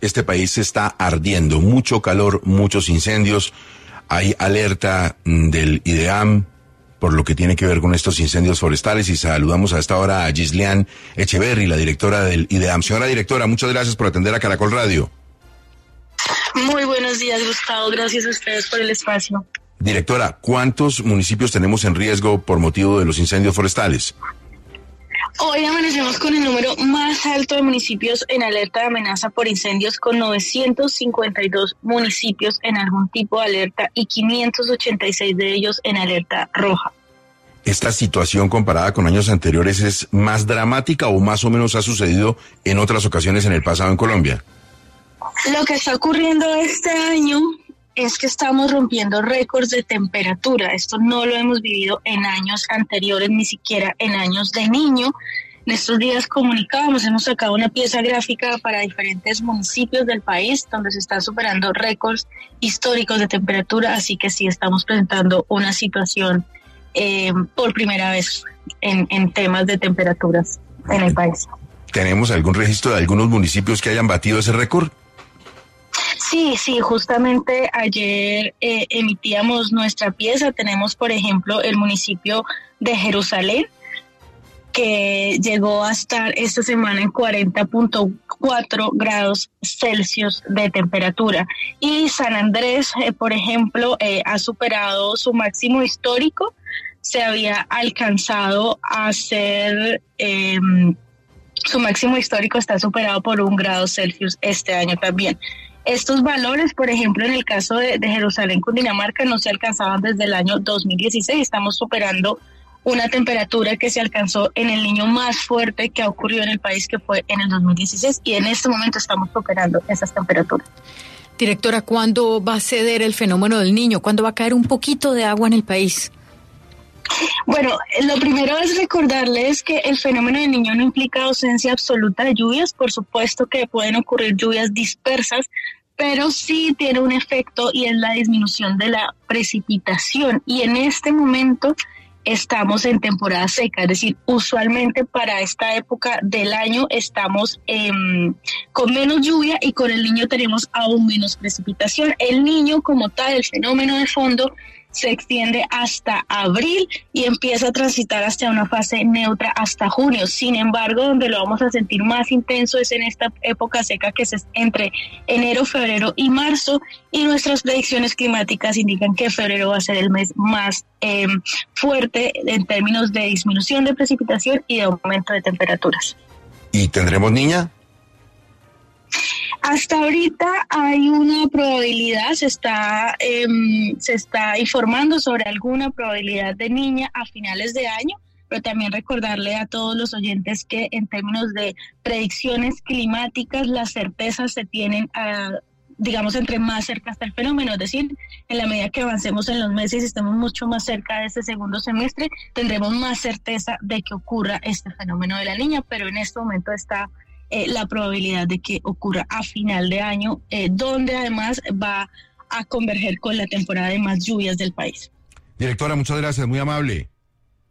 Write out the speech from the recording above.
Este país está ardiendo, mucho calor, muchos incendios. Hay alerta mm, del IDEAM por lo que tiene que ver con estos incendios forestales y saludamos a esta hora a Gisleán Echeverry, la directora del IDEAM. Señora directora, muchas gracias por atender a Caracol Radio. Muy buenos días, Gustavo. Gracias a ustedes por el espacio. Directora, ¿cuántos municipios tenemos en riesgo por motivo de los incendios forestales? Hoy amanecemos con el número más alto de municipios en alerta de amenaza por incendios, con 952 municipios en algún tipo de alerta y 586 de ellos en alerta roja. ¿Esta situación comparada con años anteriores es más dramática o más o menos ha sucedido en otras ocasiones en el pasado en Colombia? Lo que está ocurriendo este año es que estamos rompiendo récords de temperatura. Esto no lo hemos vivido en años anteriores, ni siquiera en años de niño. En estos días comunicábamos, hemos sacado una pieza gráfica para diferentes municipios del país donde se están superando récords históricos de temperatura, así que sí estamos presentando una situación eh, por primera vez en, en temas de temperaturas en el país. ¿Tenemos algún registro de algunos municipios que hayan batido ese récord? Sí, sí, justamente ayer eh, emitíamos nuestra pieza. Tenemos, por ejemplo, el municipio de Jerusalén, que llegó a estar esta semana en 40.4 grados Celsius de temperatura. Y San Andrés, eh, por ejemplo, eh, ha superado su máximo histórico. Se había alcanzado a ser... Em, su máximo histórico está superado por un grado Celsius este año también. Estos valores, por ejemplo, en el caso de, Jerusalén, Cundinamarca, no se alcanzaban desde el año 2016. Estamos superando una temperatura que se alcanzó en el niño más fuerte que ha ocurrido en el país, que fue en el 2016, y en este momento estamos superando esas temperaturas. Directora, ¿cuándo va a ceder el fenómeno del niño? ¿Cuándo va a caer un poquito de agua en el país? Bueno, lo primero es recordarles que el fenómeno del niño no implica ausencia absoluta de lluvias, por supuesto que pueden ocurrir lluvias dispersas, pero sí tiene un efecto y es la disminución de la precipitación. Y en este momento estamos en temporada seca, es decir, usualmente para esta época del año estamos em, con menos lluvia y con el niño tenemos aún menos precipitación. El niño como tal, el fenómeno de fondo, se extiende hasta abril y empieza a transitar hasta una fase neutra hasta junio. Sin embargo, donde lo vamos a sentir más intenso es en esta época seca que es entre enero, febrero y marzo y nuestras predicciones climáticas indican que febrero va a ser el mes más em, fuerte en términos de disminución de precipitación y de aumento de temperaturas. ¿Y tendremos niña? Hasta ahorita hay una probabilidad, se está, em, se está informando sobre alguna probabilidad de niña a finales de año, pero también recordarle a todos los oyentes que en términos de predicciones climáticas las certezas se tienen a digamos, entre más cerca está el fenómeno, es decir, en la medida que avancemos en los meses y estemos mucho más cerca de este segundo semestre, tendremos más certeza de que ocurra este fenómeno de la niña, pero en este momento está eh, la probabilidad de que ocurra a final de año, eh, donde además va a converger con la temporada de más lluvias del país. Directora, muchas gracias, muy amable.